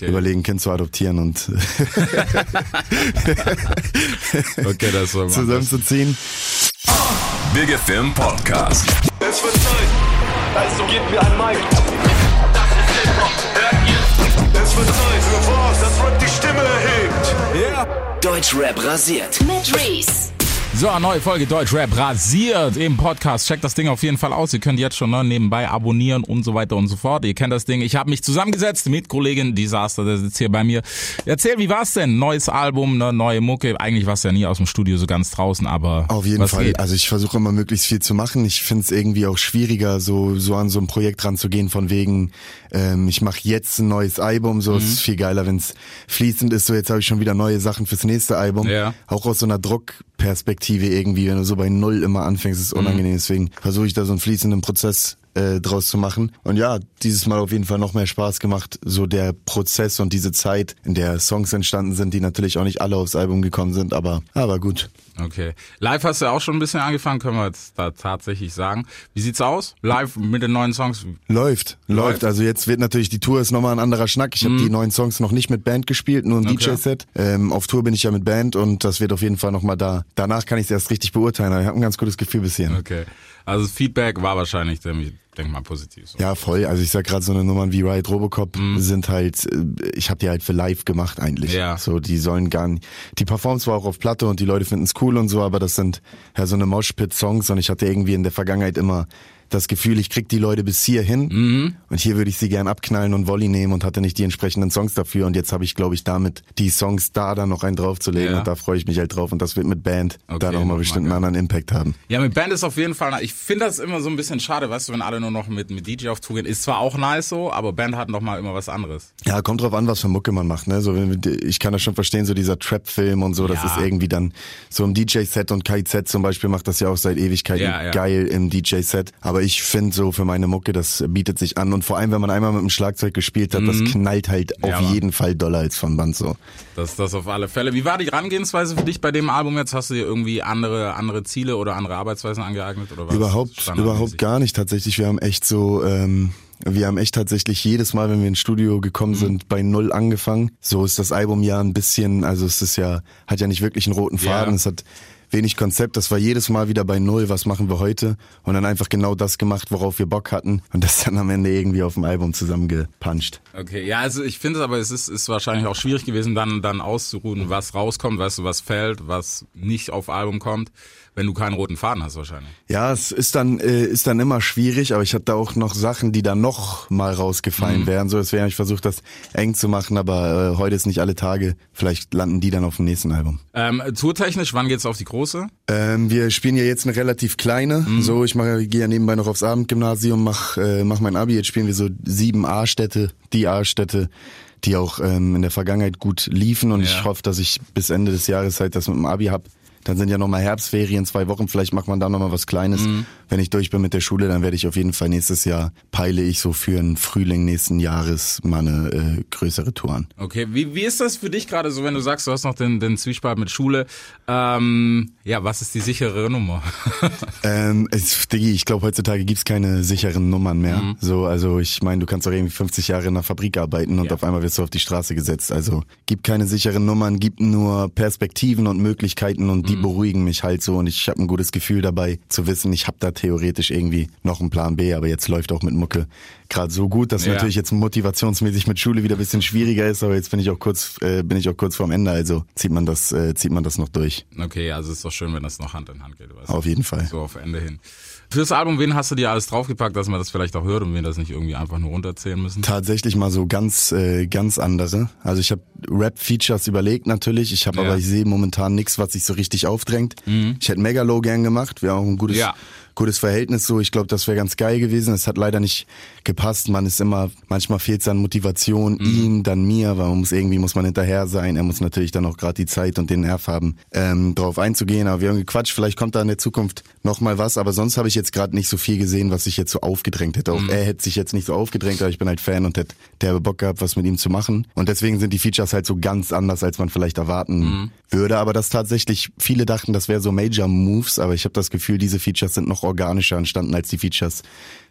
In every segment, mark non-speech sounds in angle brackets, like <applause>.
Okay. überlegen, Kind zu adoptieren und <laughs> okay, das soll zusammenzuziehen. Big Film Podcast. Es wird Zeit, also gebt mir ein Mic. Das ist Hip-Hop, hört ihr? Es wird Zeit für was, das Rap die Stimme erhebt. Ja. Yeah. Deutschrap rasiert. Mit Reese. So, eine neue Folge Deutschrap rasiert im Podcast. Checkt das Ding auf jeden Fall aus. Ihr könnt jetzt schon ne, nebenbei abonnieren und so weiter und so fort. Ihr kennt das Ding. Ich habe mich zusammengesetzt mit Kollegin Disaster, der sitzt hier bei mir. Erzähl, wie war's denn? Neues Album, ne, neue Mucke. Eigentlich war's ja nie aus dem Studio so ganz draußen, aber auf jeden Fall. Geht? Also ich versuche immer möglichst viel zu machen. Ich finde es irgendwie auch schwieriger, so so an so ein Projekt ranzugehen, von wegen ähm, ich mache jetzt ein neues Album. So mhm. ist viel geiler, wenn es fließend ist. So jetzt habe ich schon wieder neue Sachen fürs nächste Album. Ja. Auch aus so einer Druck Perspektive irgendwie, wenn du so bei Null immer anfängst, ist unangenehm. Mhm. Deswegen versuche ich da so einen fließenden Prozess äh, draus zu machen. Und ja, dieses Mal auf jeden Fall noch mehr Spaß gemacht, so der Prozess und diese Zeit, in der Songs entstanden sind, die natürlich auch nicht alle aufs Album gekommen sind, aber aber gut. Okay. Live hast du auch schon ein bisschen angefangen, können wir jetzt da tatsächlich sagen. Wie sieht's aus? Live mit den neuen Songs? Läuft, läuft. läuft. Also jetzt wird natürlich die Tour ist nochmal ein anderer Schnack. Ich habe mhm. die neuen Songs noch nicht mit Band gespielt, nur ein okay. DJ-Set. Ähm, auf Tour bin ich ja mit Band und das wird auf jeden Fall nochmal da. Danach kann ich es erst richtig beurteilen. Aber ich habe ein ganz gutes Gefühl bis hierhin. Okay. Also das Feedback war wahrscheinlich ziemlich denk mal positiv. So. Ja, voll. Also ich sag gerade so eine Nummern wie Riot Robocop mhm. sind halt, äh, ich habe die halt für live gemacht eigentlich. Ja. So, die sollen gar nicht. Die Performance war auch auf Platte und die Leute finden es cool und so, aber das sind ja so eine Moshpit-Songs und ich hatte irgendwie in der Vergangenheit immer das Gefühl, ich krieg die Leute bis hierhin mhm. und hier würde ich sie gern abknallen und Volley nehmen und hatte nicht die entsprechenden Songs dafür und jetzt habe ich, glaube ich, damit die Songs da dann noch einen draufzulegen ja. und da freue ich mich halt drauf und das wird mit Band okay, da nochmal bestimmt einen anderen Impact haben. Ja, mit Band ist auf jeden Fall, ich finde das immer so ein bisschen schade, weißt du, wenn alle nur noch mit, mit DJ auf Tour gehen, ist zwar auch nice so, aber Band hat nochmal immer was anderes. Ja, kommt drauf an, was für Mucke man macht, ne, so, ich kann das schon verstehen, so dieser Trap-Film und so, das ja. ist irgendwie dann so im DJ-Set und KIZ zum Beispiel macht das ja auch seit Ewigkeiten ja, geil im DJ-Set, aber ich finde so für meine Mucke, das bietet sich an. Und vor allem, wenn man einmal mit dem Schlagzeug gespielt hat, mhm. das knallt halt auf ja, jeden Fall doller als von Band so. Das, das auf alle Fälle. Wie war die Herangehensweise für dich bei dem Album jetzt? Hast du dir irgendwie andere, andere Ziele oder andere Arbeitsweisen angeeignet? Oder was überhaupt, überhaupt gar nicht tatsächlich. Wir haben echt so, ähm, wir haben echt tatsächlich jedes Mal, wenn wir ins Studio gekommen mhm. sind, bei Null angefangen. So ist das Album ja ein bisschen, also es ist ja, hat ja nicht wirklich einen roten Faden. Ja. Es hat wenig Konzept. Das war jedes Mal wieder bei Null, was machen wir heute? Und dann einfach genau das gemacht, worauf wir Bock hatten. Und das dann am Ende irgendwie auf dem Album zusammengepuncht. Okay, ja, also ich finde es aber, es ist, ist wahrscheinlich auch schwierig gewesen, dann, dann auszuruhen, was rauskommt, weißt du, was fällt, was nicht auf Album kommt wenn du keinen roten Faden hast wahrscheinlich. Ja, es ist dann äh, ist dann immer schwierig, aber ich hatte auch noch Sachen, die dann noch mal rausgefallen mhm. wären. So, deswegen habe ich versucht, das eng zu machen, aber äh, heute ist nicht alle Tage. Vielleicht landen die dann auf dem nächsten Album. Ähm, tourtechnisch, wann geht's auf die große? Ähm, wir spielen ja jetzt eine relativ kleine. Mhm. So, ich mache, gehe ja nebenbei noch aufs Abendgymnasium, mach, äh, mach mein Abi. Jetzt spielen wir so sieben A-Städte, die A-Städte die auch ähm, in der Vergangenheit gut liefen und ja. ich hoffe, dass ich bis Ende des Jahres halt das mit dem Abi hab dann sind ja nochmal Herbstferien, zwei Wochen, vielleicht macht man da nochmal was Kleines. Mhm. Wenn ich durch bin mit der Schule, dann werde ich auf jeden Fall nächstes Jahr, peile ich so für einen Frühling nächsten Jahres mal eine äh, größere Tour an. Okay, wie, wie ist das für dich gerade so, wenn du sagst, du hast noch den, den Zwiespalt mit Schule? Ähm, ja, was ist die sichere Nummer? <laughs> ähm, es, Diggi, ich glaube, heutzutage gibt's keine sicheren Nummern mehr. Mhm. So, also ich meine, du kannst doch irgendwie 50 Jahre in einer Fabrik arbeiten und ja. auf einmal wirst du auf die Straße gesetzt. Also gibt keine sicheren Nummern, gibt nur Perspektiven und Möglichkeiten und die die mhm. beruhigen mich halt so und ich habe ein gutes Gefühl dabei zu wissen, ich habe da theoretisch irgendwie noch einen Plan B, aber jetzt läuft auch mit Mucke gerade so gut, dass ja. natürlich jetzt motivationsmäßig mit Schule wieder ein bisschen schwieriger ist, aber jetzt bin ich auch kurz äh, bin ich auch kurz vorm Ende, also zieht man das äh, zieht man das noch durch. Okay, also ist doch schön, wenn das noch Hand in Hand geht. Weißt auf jeden Fall. So auf Ende hin. Fürs Album, wen hast du dir alles draufgepackt, dass man das vielleicht auch hört und wir das nicht irgendwie einfach nur runterzählen müssen? Tatsächlich mal so ganz, äh, ganz andere. Also ich habe Rap-Features überlegt natürlich. Ich habe ja. aber, ich sehe momentan nichts, was sich so richtig aufdrängt. Mhm. Ich hätte Megalo gern gemacht. Wäre auch ein gutes, ja gutes Verhältnis so. Ich glaube, das wäre ganz geil gewesen. Es hat leider nicht gepasst. Man ist immer, manchmal fehlt es an Motivation, mhm. ihm, dann mir, weil man muss irgendwie muss man hinterher sein. Er muss natürlich dann auch gerade die Zeit und den Nerv haben, ähm, darauf einzugehen. Aber wir haben gequatscht, vielleicht kommt da in der Zukunft noch mal was. Aber sonst habe ich jetzt gerade nicht so viel gesehen, was sich jetzt so aufgedrängt hätte. Auch mhm. er hätte sich jetzt nicht so aufgedrängt, aber ich bin halt Fan und hätte derbe Bock gehabt, was mit ihm zu machen. Und deswegen sind die Features halt so ganz anders, als man vielleicht erwarten mhm. würde. Aber das tatsächlich, viele dachten, das wäre so Major Moves, aber ich habe das Gefühl, diese Features sind noch organischer entstanden als die Features,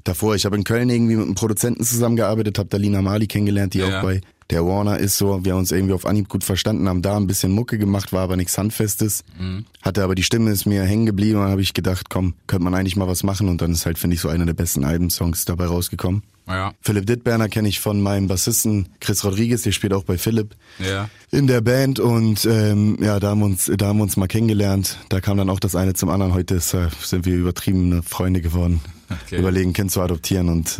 davor. Ich habe in Köln irgendwie mit einem Produzenten zusammengearbeitet, habe da Lina Mali kennengelernt, die Ja. auch bei der Warner ist so. Wir haben uns irgendwie auf Anhieb gut verstanden, haben da ein bisschen Mucke gemacht, war aber nichts Handfestes. Mhm. Hatte aber die Stimme ist mir hängen geblieben und dann habe ich gedacht, komm, könnte man eigentlich mal was machen und dann ist halt, finde ich, so einer der besten Albensongs dabei rausgekommen. Ja. Philipp Dittberner kenne ich von meinem Bassisten Chris Rodriguez, der spielt auch bei Philipp Ja. in der Band und ähm, ja, da haben wir uns, da haben wir uns mal kennengelernt. Da kam dann auch das eine zum anderen. Heute ist, äh, sind wir übertriebene Freunde geworden. Okay. Überlegen, Kind zu adoptieren und <laughs>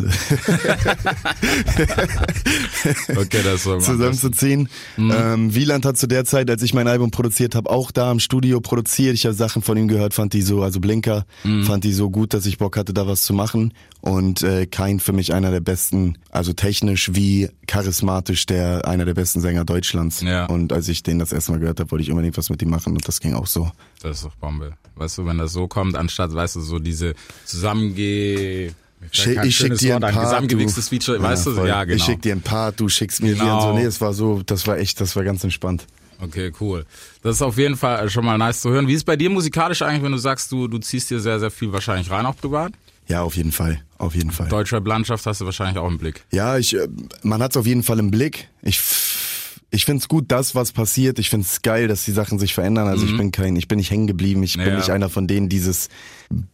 Okay, das zusammenzuziehen. Mhm. Ähm, Wieland hat zu der Zeit, als ich mein Album produziert habe, auch da im Studio produziert. Ich habe Sachen von ihm gehört, fand die so, also Blinker, Mhm. fand die so gut, dass ich Bock hatte, da was zu machen. Und äh, Kein für mich einer der besten, also technisch wie charismatisch, der einer der besten Sänger Deutschlands. Ja. Und als ich den das erste Mal gehört habe, wollte ich unbedingt was mit ihm machen und das ging auch so. Das ist doch Bombe. Weißt du, wenn das so kommt, anstatt, weißt du, so diese zusammenge... Schick, ich schick dir ein Wort ein, Part, Zusammengewichstes du. Feature, weißt du? voll. Ja, genau. Ich schick dir ein Part, du schickst mir Genau. die und so. Nee, es war so, das war echt, das war ganz entspannt. Okay, cool. Das ist auf jeden Fall schon mal nice zu hören. Wie ist es bei dir musikalisch eigentlich, wenn du sagst, du, du ziehst dir sehr, sehr viel wahrscheinlich rein, auch privat? Ja, auf jeden Fall, auf jeden Fall. Deutschrap-Landschaft hast du wahrscheinlich auch im Blick. Ja, ich, äh, man hat's auf jeden Fall im Blick. Ich, ich find's gut, das was passiert. Ich find's geil, dass die Sachen sich verändern. Also ich bin kein, ich bin nicht hängen geblieben. Ich bin Mhm. Ja. nicht einer von denen, dieses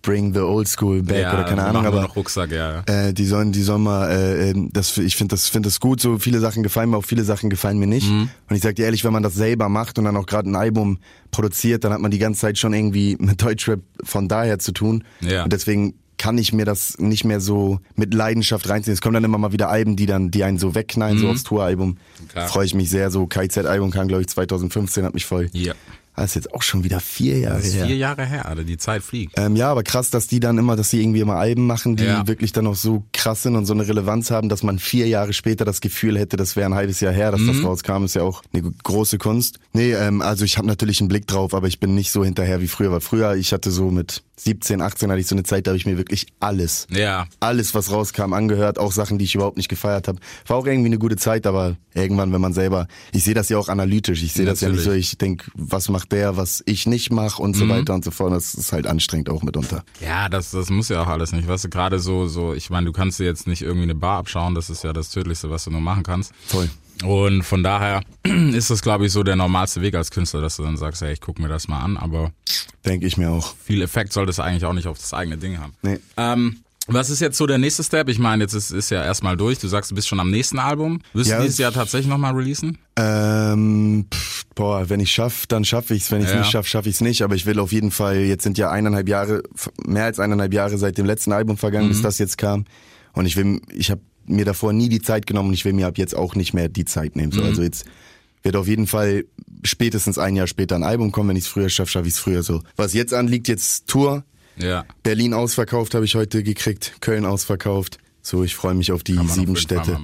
Bring the old school back ja, oder keine Ahnung. Aber noch Rucksack, ja. äh, die sollen, die sollen mal, äh, äh, das, ich finde das, finde das gut. So viele Sachen gefallen mir, auch viele Sachen gefallen mir nicht. Mhm. Und ich sag dir ehrlich, wenn man das selber macht und dann auch gerade ein Album produziert, dann hat man die ganze Zeit schon irgendwie mit Deutschrap von daher zu tun. Ja. Und deswegen kann ich mir das nicht mehr so mit Leidenschaft reinziehen. Es kommen dann immer mal wieder Alben, die dann, die einen so wegknallen, so aufs Touralbum. Mhm. Freue ich mich sehr. So KZ-Album kam, glaube ich, 2015, hat mich voll. Ja. Das ist jetzt auch schon wieder vier Jahre Das ist her. vier Jahre her, Alter. Die Zeit fliegt. Ähm, ja, aber krass, dass die dann immer, dass sie irgendwie immer Alben machen, die Ja. wirklich dann auch so krass sind und so eine Relevanz haben, dass man vier Jahre später das Gefühl hätte, das wäre ein halbes Jahr her, dass Mhm. das rauskam, ist ja auch eine große Kunst. Nee, ähm, also ich habe natürlich einen Blick drauf, aber ich bin nicht so hinterher wie früher, weil früher, ich hatte so mit 17, 18 hatte ich so eine Zeit, da habe ich mir wirklich alles, Ja. alles, was rauskam, angehört, auch Sachen, die ich überhaupt nicht gefeiert habe. War auch irgendwie eine gute Zeit, aber irgendwann, wenn man selber, ich sehe das ja auch analytisch, ich sehe das ja nicht so, ich denk, was macht der, was ich nicht mache und so Mhm. weiter und so fort. Das ist halt anstrengend auch mitunter. Ja, das, das muss ja auch alles nicht. Weißt du, gerade so, so, ich meine, du kannst dir jetzt nicht irgendwie eine Bar abschauen, das ist ja das Tödlichste, was du nur machen kannst. Voll. Und von daher <clears throat> ist das, glaube ich, so der normalste Weg als Künstler, dass du dann sagst, hey, ich guck mir das mal an, aber Denke ich mir auch. viel Effekt soll das eigentlich auch nicht auf das eigene Ding haben. Nee. Ähm, was ist jetzt so der nächste Step? Ich meine, jetzt ist, ist ja erstmal durch. Du sagst, du bist schon am nächsten Album. Wirst Ja, du dieses es- Jahr tatsächlich nochmal releasen? Ähm, pff, boah, wenn ich schaff, dann schaffe ich's. Wenn ich's Ja. nicht schaff, schaffe ich's nicht. Aber ich will auf jeden Fall, jetzt sind ja eineinhalb Jahre, mehr als eineinhalb Jahre seit dem letzten Album vergangen, Mhm. bis das jetzt kam. Und ich will, ich habe mir davor nie die Zeit genommen und ich will mir ab jetzt auch nicht mehr die Zeit nehmen. Mhm. So, also jetzt wird auf jeden Fall spätestens ein Jahr später ein Album kommen. Wenn ich's früher schaffe, schaffe ich's früher so. Was jetzt anliegt, jetzt Tour. Ja. Berlin ausverkauft habe ich heute gekriegt, Köln ausverkauft. So, ich freue mich auf die sieben Städte.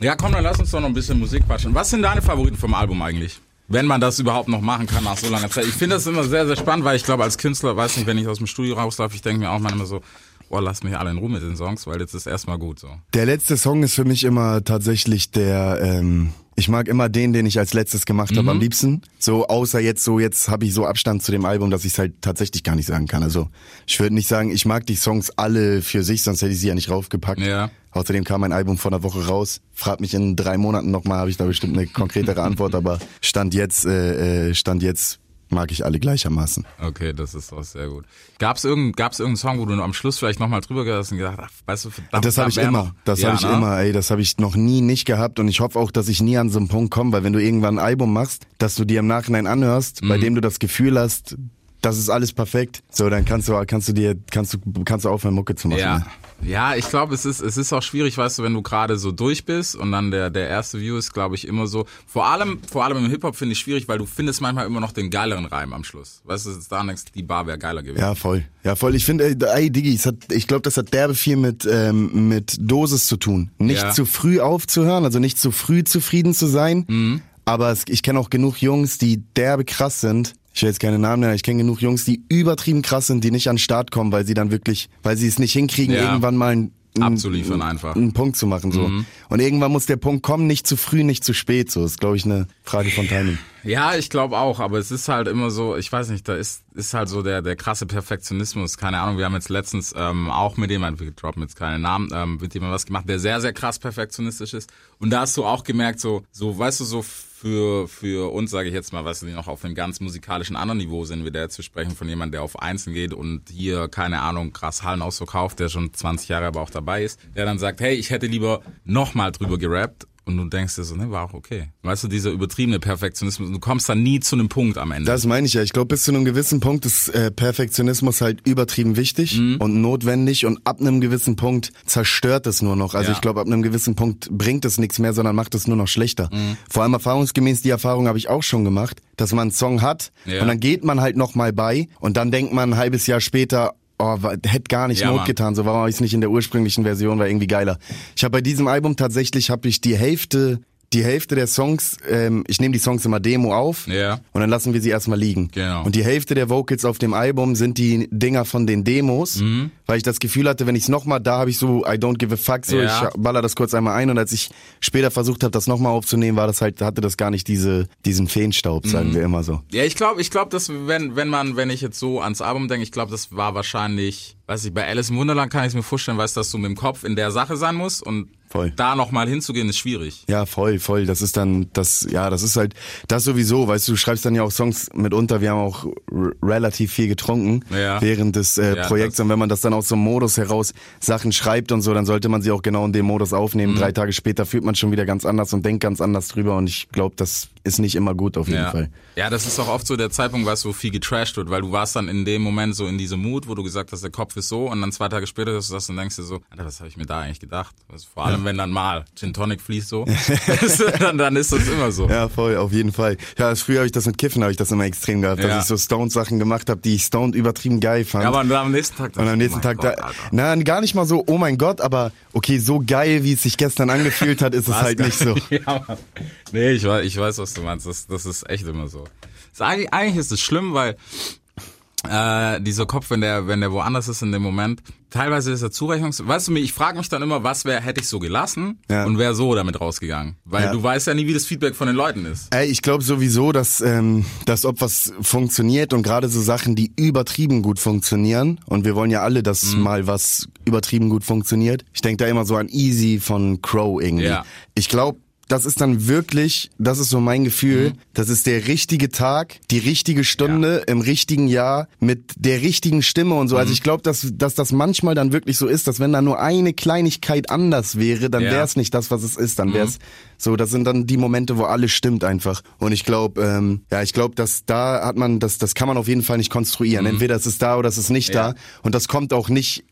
Ja, komm, dann lass uns doch noch ein bisschen Musik quatschen. Was sind deine Favoriten vom Album eigentlich? Wenn man das überhaupt noch machen kann nach so langer Zeit. Ich finde das immer sehr, sehr spannend, weil ich glaube, als Künstler, weiß nicht, wenn ich aus dem Studio rauslaufe, ich denke mir auch manchmal so, oh, lasst mich alle in Ruhe mit den Songs, weil jetzt ist erstmal gut so. Der letzte Song ist für mich immer tatsächlich der, ähm, ich mag immer den, den ich als letztes gemacht habe am liebsten. So, außer jetzt so, jetzt habe ich so Abstand zu dem Album, dass ich es halt tatsächlich gar nicht sagen kann. Also ich würde nicht sagen, ich mag die Songs alle für sich, sonst hätte ich sie ja nicht raufgepackt. Ja. Außerdem kam mein Album vor einer Woche raus. Frag mich in drei Monaten nochmal, habe ich da bestimmt eine konkretere Antwort, <laughs> aber Stand jetzt, äh, äh, Stand jetzt mag ich alle gleichermaßen. Okay, das ist auch sehr gut. Gab's irgendeinen, gab's irgendeinen Song, wo du am Schluss vielleicht nochmal drüber gehört hast und gedacht, ach, weißt du, verdammt, Das habe ich immer. noch- Das Ja, habe ich ne? immer, ey. Das habe ich noch nie nicht gehabt und ich hoffe auch, dass ich nie an so einen Punkt komme, weil wenn du irgendwann ein Album machst, dass du dir im Nachhinein anhörst, bei Mhm. dem du das Gefühl hast, das ist alles perfekt, so dann kannst du kannst du dir kannst du kannst du aufhören Mucke zu machen. Ja. ne? Ja, ich glaube, es ist, es ist auch schwierig, weißt du, wenn du gerade so durch bist und dann der, der erste View ist, glaube ich, immer so. Vor allem, vor allem im Hip-Hop finde ich schwierig, weil du findest manchmal immer noch den geileren Reim am Schluss. Weißt du, da denkst, die Bar wäre geiler gewesen. Ja, voll. Ja, voll. Ich finde, ey, ey Diggi, es hat, ich glaube, das hat derbe viel mit, ähm, mit Dosis zu tun. Nicht Ja. zu früh aufzuhören, also nicht zu früh zufrieden zu sein. Mhm. Aber es, ich kenne auch genug Jungs, die derbe krass sind. Ich will jetzt keine Namen nennen, ich kenne genug Jungs, die übertrieben krass sind, die nicht an den Start kommen, weil sie dann wirklich, weil sie es nicht hinkriegen, Ja. irgendwann mal ein, ein, Abzuliefern einfach. Mhm. einen Punkt zu machen. so. Und irgendwann muss der Punkt kommen, nicht zu früh, nicht zu spät. So, ist, glaube ich, eine Frage von Timing. Ja, ich glaube auch, aber es ist halt immer so, ich weiß nicht, da ist, ist halt so der, der krasse Perfektionismus, keine Ahnung, wir haben jetzt letztens ähm, auch mit jemandem, wir droppen jetzt keine Namen, ähm, mit jemandem was gemacht, der sehr, sehr krass perfektionistisch ist. Und da hast du auch gemerkt, so, so, weißt du, so für, für uns, sage ich jetzt mal, was die noch auf einem ganz musikalischen anderen Niveau sind, wie der zu sprechen von jemandem, der auf Einzeln geht und hier, keine Ahnung, krass Hallen ausverkauft, der schon 20 Jahre aber auch dabei ist, der dann sagt, hey, ich hätte lieber nochmal drüber gerappt und du denkst dir so, ne, war auch okay. Weißt du, dieser übertriebene Perfektionismus, du kommst dann nie zu einem Punkt am Ende. Das meine ich ja. Ich glaube, bis zu einem gewissen Punkt ist äh, Perfektionismus halt übertrieben wichtig mhm. und notwendig und ab einem gewissen Punkt zerstört es nur noch. Also ja. ich glaube, ab einem gewissen Punkt bringt es nichts mehr, sondern macht es nur noch schlechter. Mhm. Vor allem erfahrungsgemäß, die Erfahrung habe ich auch schon gemacht, dass man einen Song hat ja. und dann geht man halt nochmal bei und dann denkt man ein halbes Jahr später, oh, hätte gar nicht ja, Not getan. So warum habe ich es nicht in der ursprünglichen Version, war irgendwie geiler. Ich habe bei diesem Album tatsächlich habe ich die Hälfte die Hälfte der Songs, ähm, ich nehme die Songs immer Demo auf ja. und dann lassen wir sie erstmal liegen. Genau. Und die Hälfte der Vocals auf dem Album sind die Dinger von den Demos, mhm. weil ich das Gefühl hatte, wenn ich es nochmal, da habe ich so, I don't give a fuck, so ja. ich baller das kurz einmal ein und als ich später versucht habe, das nochmal aufzunehmen, war das halt, hatte das gar nicht diese, diesen Feenstaub, sagen mhm. wir immer so. Ja, ich glaube, ich glaube, dass wenn, wenn man, wenn ich jetzt so ans Album denke, ich glaube, das war wahrscheinlich, weiß ich, bei Alice im Wunderland kann ich mir vorstellen, weißt dass du mit dem Kopf in der Sache sein musst und Voll. Da nochmal hinzugehen ist schwierig. Ja, voll, voll. Das ist dann, das, ja, das ist halt, das sowieso, weißt du, du schreibst dann ja auch Songs mitunter. Wir haben auch relativ viel getrunken ja. während des äh, ja, Projekts. Und wenn man das dann aus so einem Modus heraus Sachen schreibt und so, dann sollte man sie auch genau in dem Modus aufnehmen. Mhm. Drei Tage später fühlt man schon wieder ganz anders und denkt ganz anders drüber. Und ich glaube, das ist nicht immer gut auf jeden ja. Fall. Ja, das ist auch oft so der Zeitpunkt, weißt du, wo viel getrashed wird, weil du warst dann in dem Moment so in diesem Mut, wo du gesagt hast, der Kopf ist so und dann zwei Tage später hast du das und denkst dir so, Alter, was habe ich mir da eigentlich gedacht? Also vor allem, wenn dann mal Gin Tonic fließt <laughs> so, dann, dann, ist das immer so. Ja, voll, auf jeden Fall. Ja, früher habe ich das mit Kiffen, habe ich das immer extrem gehabt, dass ich so Stoned-Sachen gemacht habe, die ich Stoned übertrieben geil fand. Ja, aber am nächsten Tag Und am nächsten oh Tag Gott, da, na, gar nicht mal so, oh mein Gott, aber okay, so geil, wie es sich gestern angefühlt hat, ist es halt nicht so. <laughs> ja, nee, ich weiß, ich weiß, was du meinst. Das, das ist echt immer so. Eigentlich, eigentlich ist es schlimm, weil äh, dieser Kopf, wenn der, wenn der woanders ist in dem Moment, teilweise ist er zurechnungs. Weißt du, ich frage mich dann immer, was wäre, hätte ich so gelassen ja. und wäre so damit rausgegangen, weil ja. du weißt ja nie, wie das Feedback von den Leuten ist. Ey, ich glaube sowieso, dass ähm, dass ob was funktioniert und gerade so Sachen, die übertrieben gut funktionieren und wir wollen ja alle, dass mhm. mal was übertrieben gut funktioniert. Ich denke da immer so an Easy von Crow irgendwie. Ja. Ich glaube das ist dann wirklich, das ist so mein Gefühl, mhm. das ist der richtige Tag, die richtige Stunde ja. im richtigen Jahr mit der richtigen Stimme und so. Also mhm. Also ich glaube, dass, dass das manchmal dann wirklich so ist, dass wenn da nur eine Kleinigkeit anders wäre, dann ja. wäre es nicht das, was es ist. Dann mhm. wäre es so, das sind dann die Momente, wo alles stimmt einfach. Und ich glaube, ähm, ja, ich glaube, dass da hat man, das, das kann man auf jeden Fall nicht konstruieren. Mhm. Entweder es ist da oder es ist nicht ja. da. Und das kommt auch nicht,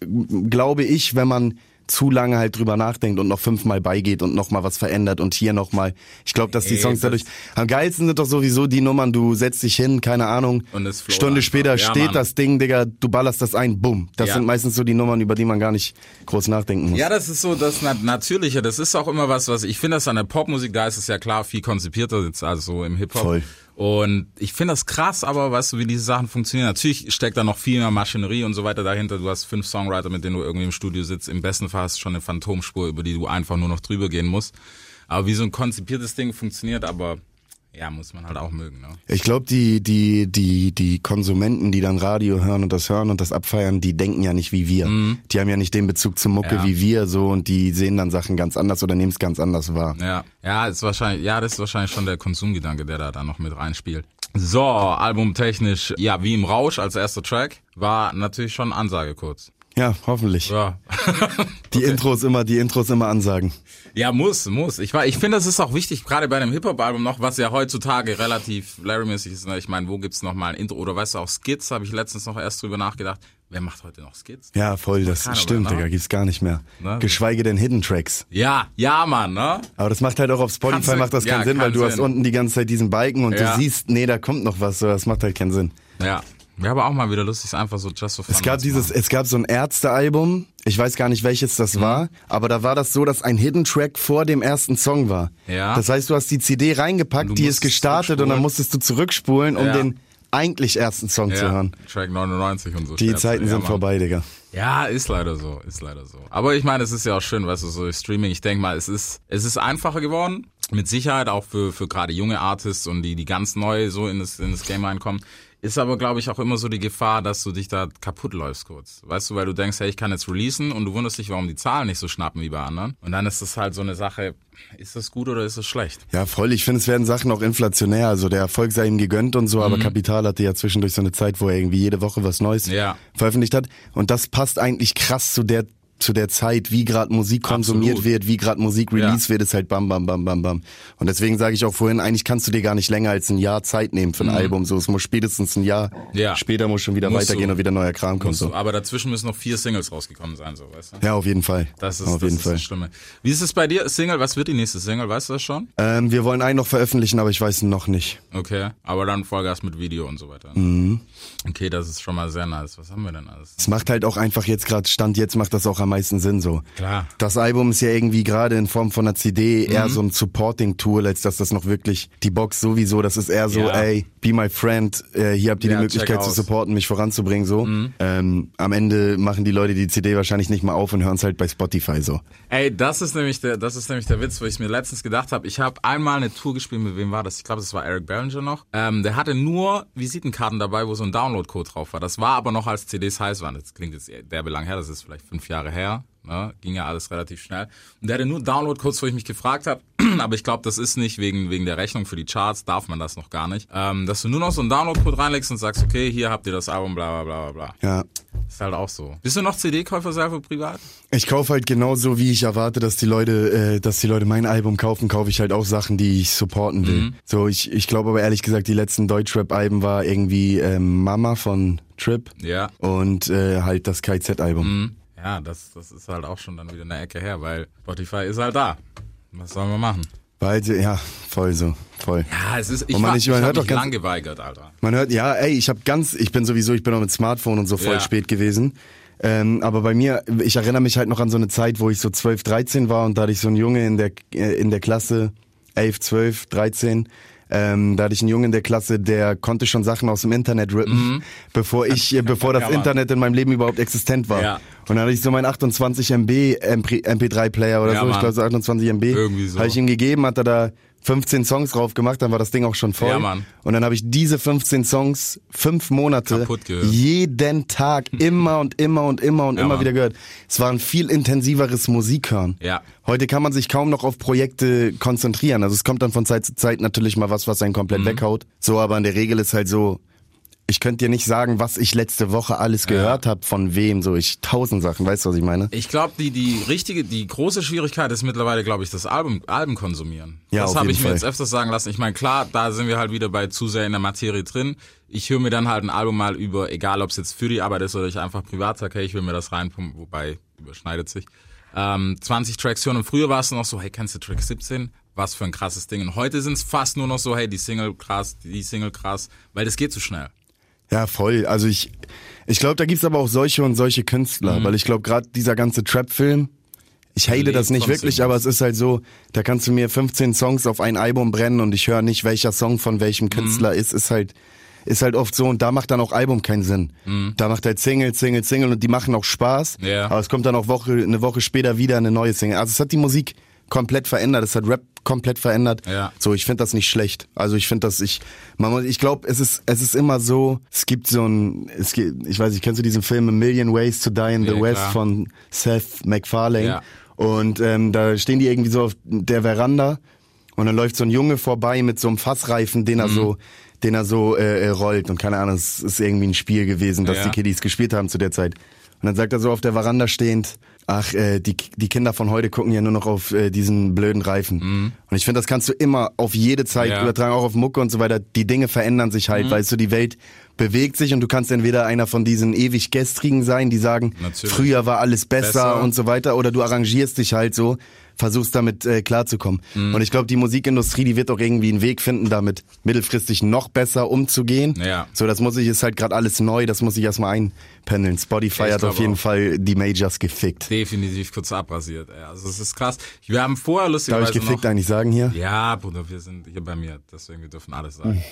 glaube ich, wenn man zu lange halt drüber nachdenkt und noch fünfmal beigeht und nochmal was verändert und hier nochmal. Ich glaube, dass die Songs dadurch. Am geilsten sind doch sowieso die Nummern, du setzt dich hin, keine Ahnung. Stunde später ja, steht Mann. das Ding, Digga, du ballerst das ein, bumm. Das ja. sind meistens so die Nummern, über die man gar nicht groß nachdenken muss. Ja, das ist so das Natürliche. Das ist auch immer was, was ich finde, dass an der Popmusik, da ist es ja klar viel konzipierter, also so im Hip-Hop. Und ich finde das krass, aber weißt du, wie diese Sachen funktionieren? Natürlich steckt da noch viel mehr Maschinerie und so weiter dahinter. Du hast fünf Songwriter, mit denen du irgendwie im Studio sitzt. Im besten Fall hast du schon eine Phantomspur, über die du einfach nur noch drüber gehen musst. Aber wie so ein konzipiertes Ding funktioniert, aber ja, muss man halt auch mögen. Ne? Ich glaube, die, die, die, die Konsumenten, die dann Radio hören und das hören und das abfeiern, die denken ja nicht wie wir. Mhm. Die haben ja nicht den Bezug zur Mucke ja. wie wir so und die sehen dann Sachen ganz anders oder nehmen es ganz anders wahr. Ja, ja, ist wahrscheinlich, ja, das ist wahrscheinlich schon der Konsumgedanke, der da dann noch mit reinspielt. So, albumtechnisch, ja, wie im Rausch als erster Track, war natürlich schon Ansage kurz. Ja, hoffentlich. Ja. <laughs> die okay. Intros immer, die Intros immer ansagen. Ja, muss, muss. Ich, ich finde, das ist auch wichtig, gerade bei einem Hip-Hop-Album noch, was ja heutzutage relativ Larry-mäßig ist. Ne? Ich meine, wo gibt's noch mal ein Intro? Oder weißt du, auch Skits, habe ich letztens noch erst drüber nachgedacht. Wer macht heute noch Skits? Ja, voll, das Keiner stimmt, mehr, ne? Digga, gibt's gar nicht mehr. Ne? Geschweige denn Hidden Tracks. Ja, ja, Mann, ne? Aber das macht halt auch auf Spotify, macht das keinen ja, Sinn, weil du Sinn. hast unten die ganze Zeit diesen Balken und ja. du siehst, nee, da kommt noch was, so, das macht halt keinen Sinn. Ja, Wäre aber auch mal wieder lustig, einfach so just for fun. Es gab dieses, es gab so ein Ärztealbum, ich weiß gar nicht welches das mhm. war, aber da war das so, dass ein Hidden Track vor dem ersten Song war. Ja. Das heißt, du hast die CD reingepackt, die ist gestartet und dann musstest du zurückspulen, um ja. den eigentlich ersten Song ja. zu hören. Track 99 und so. Die Scherze. Zeiten sind ja, vorbei, Digga. Ja, ist leider so, ist leider so. Aber ich meine, es ist ja auch schön, weißt du, so Streaming, ich denke mal, es ist, es ist einfacher geworden. mit Sicherheit auch für, für gerade junge Artists und die, die ganz neu so in das, in das Game reinkommen, ist aber, glaube ich, auch immer so die Gefahr, dass du dich da kaputt läufst kurz. Weißt du, weil du denkst, hey, ich kann jetzt releasen und du wunderst dich, warum die Zahlen nicht so schnappen wie bei anderen. Und dann ist das halt so eine Sache, ist das gut oder ist das schlecht? Ja, voll. Ich finde, es werden Sachen auch inflationär. Also der Erfolg sei ihm gegönnt und so, mhm. aber Kapital hatte ja zwischendurch so eine Zeit, wo er irgendwie jede Woche was Neues ja. veröffentlicht hat. Und das passt eigentlich krass zu der zu der Zeit, wie gerade Musik konsumiert Absolut. wird, wie gerade Musik release ja. wird, ist halt bam, bam, bam, bam, bam. Und deswegen sage ich auch vorhin, eigentlich kannst du dir gar nicht länger als ein Jahr Zeit nehmen für ein mhm. Album. So, es muss spätestens ein Jahr ja. später muss schon wieder musst weitergehen du. und wieder neuer Kram kommen. So. Aber dazwischen müssen noch vier Singles rausgekommen sein, so, weißt du? Ja, auf jeden Fall. Das ist, auf das jeden ist Fall. das Schlimme. Wie ist es bei dir, Single? Was wird die nächste Single? Weißt du das schon? Ähm, wir wollen einen noch veröffentlichen, aber ich weiß noch nicht. Okay, aber dann Vollgas mit Video und so weiter. Mhm. Okay, das ist schon mal sehr nice. Was haben wir denn alles? Es macht halt auch einfach jetzt gerade, Stand jetzt macht das auch am meisten Sinn so. Klar. Das Album ist ja irgendwie gerade in Form von einer CD eher mhm. so ein Supporting-Tool, als dass das noch wirklich, die Box sowieso, das ist eher so, ja. ey, be my friend, äh, hier habt ihr ja, die Möglichkeit zu supporten, mich voranzubringen, so. Mhm. Ähm, am Ende machen die Leute die CD wahrscheinlich nicht mal auf und hören es halt bei Spotify so. Ey, das ist nämlich der, das ist nämlich der Witz, wo ich mir letztens gedacht habe, ich habe einmal eine Tour gespielt, mit wem war das? Ich glaube, das war Eric Bellinger noch. Ähm, der hatte nur Visitenkarten dabei, wo so ein Download-Code drauf war. Das war aber noch als CDs heiß waren. Das klingt jetzt derbe lang her, das ist vielleicht fünf Jahre her. Ne? Ging ja alles relativ schnell. Und der hatte nur Download-Codes, wo ich mich gefragt habe, <clears throat> aber ich glaube, das ist nicht wegen, wegen der Rechnung für die Charts, darf man das noch gar nicht. Ähm, dass du nur noch so einen Download-Code reinlegst und sagst, okay, hier habt ihr das Album, bla bla bla bla. Ja. Ist halt auch so. Bist du noch CD-Käufer selber privat? Ich kaufe halt genauso, wie ich erwarte, dass die Leute, äh, dass die Leute mein Album kaufen, kaufe ich halt auch Sachen, die ich supporten will. Mhm. So, ich, ich glaube aber ehrlich gesagt, die letzten Deutschrap-Alben war irgendwie ähm, Mama von Trip. Ja. Und äh, halt das KZ-Album. Mhm. Ja, das, das ist halt auch schon dann wieder eine Ecke her, weil Spotify ist halt da. Was sollen wir machen? Beide, ja, voll so, voll. Ja, es ist, ich, und man, war, ich, man ich hört doch ganz, lang geweigert, Alter. Man hört, ja, ey, ich habe ganz, ich bin sowieso, ich bin auch mit Smartphone und so voll ja. spät gewesen. Ähm, aber bei mir, ich erinnere mich halt noch an so eine Zeit, wo ich so 12, 13 war und da hatte ich so einen Junge in der, äh, in der Klasse, 11, 12, 13, ähm, da hatte ich einen Jungen in der Klasse, der konnte schon Sachen aus dem Internet rippen, mhm. bevor ich, äh, <laughs> bevor das ja, Internet in meinem Leben überhaupt existent war. Ja. Und dann hatte ich so meinen 28 MB MP3-Player oder ja, so, ich glaube so 28 MB, so. habe ich ihm gegeben, hat er da 15 Songs drauf gemacht, dann war das Ding auch schon voll. Ja, Mann. Und dann habe ich diese 15 Songs fünf Monate jeden Tag <laughs> immer und immer und immer und ja, immer Mann. wieder gehört. Es war ein viel intensiveres Musikhören. Ja. Heute kann man sich kaum noch auf Projekte konzentrieren. Also es kommt dann von Zeit zu Zeit natürlich mal was, was einen komplett mhm. weghaut. So, aber in der Regel ist halt so, ich könnte dir nicht sagen, was ich letzte Woche alles gehört ja. habe, von wem, so ich tausend Sachen, weißt du, was ich meine? Ich glaube, die die richtige, die große Schwierigkeit ist mittlerweile, glaube ich, das Album Alben konsumieren. Ja, das habe ich Fall. mir jetzt öfters sagen lassen. Ich meine, klar, da sind wir halt wieder bei zu sehr in der Materie drin. Ich höre mir dann halt ein Album mal über, egal ob es jetzt für die Arbeit ist oder ich einfach privat sage, hey, ich will mir das reinpumpen, wobei überschneidet sich. Ähm, 20 Tracks hören und früher war es noch so, hey, kennst du Track 17? Was für ein krasses Ding. Und heute sind es fast nur noch so, hey, die Single krass, die Single krass, weil das geht zu schnell. Ja, voll. Also ich, ich glaube, da gibt's aber auch solche und solche Künstler, mhm. weil ich glaube, gerade dieser ganze Trap-Film, ich hate das nicht wirklich, aber es ist halt so, da kannst du mir 15 Songs auf ein Album brennen und ich höre nicht, welcher Song von welchem. Künstler mhm. ist, ist halt, ist halt oft so und da macht dann auch Album keinen Sinn. Mhm. Da macht halt Single, Single, Single und die machen auch Spaß, ja. aber es kommt dann auch Woche, eine Woche später wieder eine neue Single. Also es hat die Musik komplett verändert. Es hat Rap komplett verändert. Ja. So, ich finde das nicht schlecht. Also ich finde das, ich, man muss, ich glaube, es ist, es ist immer so, es gibt so ein, es gibt, ich weiß nicht, kennst du diesen Film A Million Ways to Die in the ja, West klar. von Seth MacFarlane? Ja. Und ähm, da stehen die irgendwie so auf der Veranda und dann läuft so ein Junge vorbei mit so einem Fassreifen, den er mhm. so den er so äh, äh, rollt und keine Ahnung, es ist irgendwie ein Spiel gewesen, das ja. die Kiddies gespielt haben zu der Zeit. Und dann sagt er so auf der Veranda stehend, ach, äh, die, die Kinder von heute gucken ja nur noch auf äh, diesen blöden Reifen. Mhm. Und ich finde, das kannst du immer auf jede Zeit ja. übertragen, auch auf Mucke und so weiter. Die Dinge verändern sich halt, mhm. weißt du, die Welt bewegt sich und du kannst entweder einer von diesen ewig Gestrigen sein, die sagen, Natürlich. früher war alles besser, besser, und so weiter, oder du arrangierst dich halt so, versuchst damit äh, klarzukommen. Mhm. Und ich glaube, die Musikindustrie, die wird auch irgendwie einen Weg finden, damit mittelfristig noch besser umzugehen. Ja. So, das muss ich, ist halt gerade alles neu, das muss ich erstmal einpendeln. Spotify ich hat auf jeden auch. Fall die Majors gefickt. Definitiv kurz abrasiert. Ey. Also es ist krass. Wir haben vorher lustigerweise Darf ich gefickt noch, eigentlich sagen hier? Ja, Bruder, wir sind hier bei mir, deswegen wir dürfen alles sagen.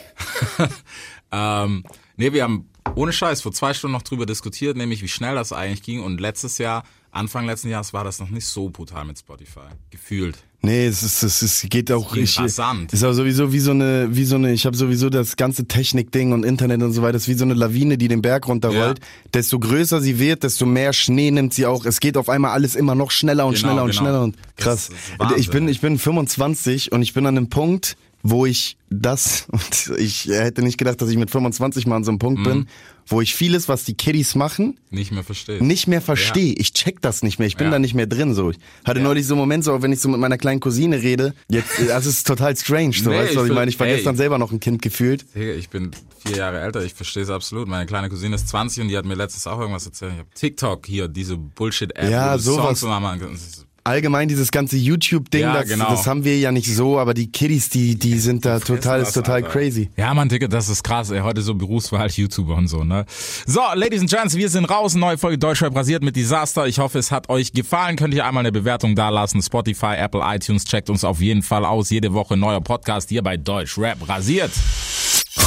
Mhm. <laughs> ähm, nee, wir haben ohne Scheiß vor zwei Stunden noch drüber diskutiert, nämlich wie schnell das eigentlich ging. Und letztes Jahr Anfang letzten Jahres war das noch nicht so brutal mit Spotify. Gefühlt. Nee, es ist, es ist, geht auch richtig. Es ist auch sowieso wie so eine, wie so eine, ich habe sowieso das ganze Technik-Ding und Internet und so weiter, das ist wie so eine Lawine, die den Berg runterrollt. Ja. Desto größer sie wird, desto mehr Schnee nimmt sie auch. Es geht auf einmal alles immer noch schneller und genau, schneller und genau. schneller und krass. ich bin, ich bin 25 und ich bin an einem Punkt, wo ich das, und <laughs> ich hätte nicht gedacht, dass ich mit 25 mal an so einem Punkt mhm. bin, wo ich vieles, was die Kiddies machen, nicht mehr verstehe. Nicht mehr verstehe. Ja. Ich check das nicht mehr. Ich bin ja. da nicht mehr drin. So, ich hatte ja. neulich so einen Moment, so wenn ich so mit meiner kleinen Cousine rede. Jetzt, <laughs> das ist total strange. So, nee, weißt du, ich, ich meine, ich war ey, gestern selber noch ein Kind gefühlt. Ich bin vier Jahre älter. Ich verstehe es absolut. Meine kleine Cousine ist 20 und die hat mir letztens auch irgendwas erzählt. Ich hab TikTok hier, diese Bullshit-App, ja, sowas. Songs machen allgemein dieses ganze YouTube-Ding, ja, das, genau. das haben wir ja nicht so, aber die Kiddies, die, die sind da total, ist total Alter. crazy. Ja, man, Digga, das ist krass, ey. Heute so Berufswahl, YouTuber und so, ne? So, Ladies and Gents, wir sind raus. Neue Folge Deutschrap rasiert mit Disaster. Ich hoffe, es hat euch gefallen. Könnt ihr einmal eine Bewertung dalassen. Spotify, Apple, iTunes, checkt uns auf jeden Fall aus. Jede Woche neuer Podcast hier bei Deutschrap rasiert.